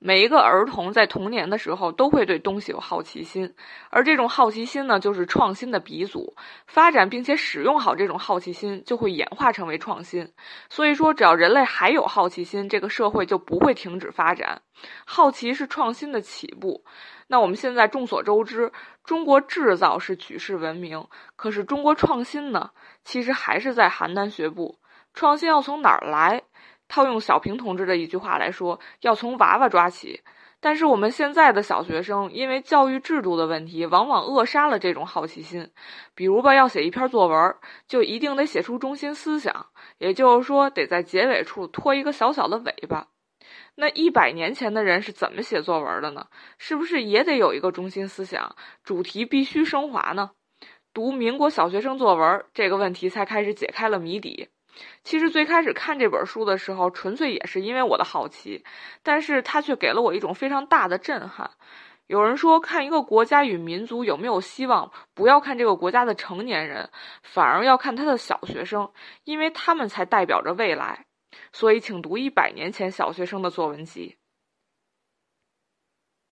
每一个儿童在童年的时候都会对东西有好奇心，而这种好奇心呢，就是创新的鼻祖。发展并且使用好这种好奇心，就会演化成为创新。所以说，只要人类还有好奇心，这个社会就不会停止发展。好奇是创新的起步。那我们现在众所周知，中国制造是举世闻名，可是中国创新呢，其实还是在邯郸学步。创新要从哪儿来？套用小平同志的一句话来说，要从娃娃抓起。但是我们现在的小学生，因为教育制度的问题，往往扼杀了这种好奇心。比如吧，要写一篇作文，就一定得写出中心思想，也就是说，得在结尾处拖一个小小的尾巴。那一百年前的人是怎么写作文的呢？是不是也得有一个中心思想，主题必须升华呢？读民国小学生作文这个问题才开始解开了谜底。其实最开始看这本书的时候，纯粹也是因为我的好奇，但是它却给了我一种非常大的震撼。有人说，看一个国家与民族有没有希望，不要看这个国家的成年人，反而要看他的小学生，因为他们才代表着未来。所以，请读一百年前小学生的作文集。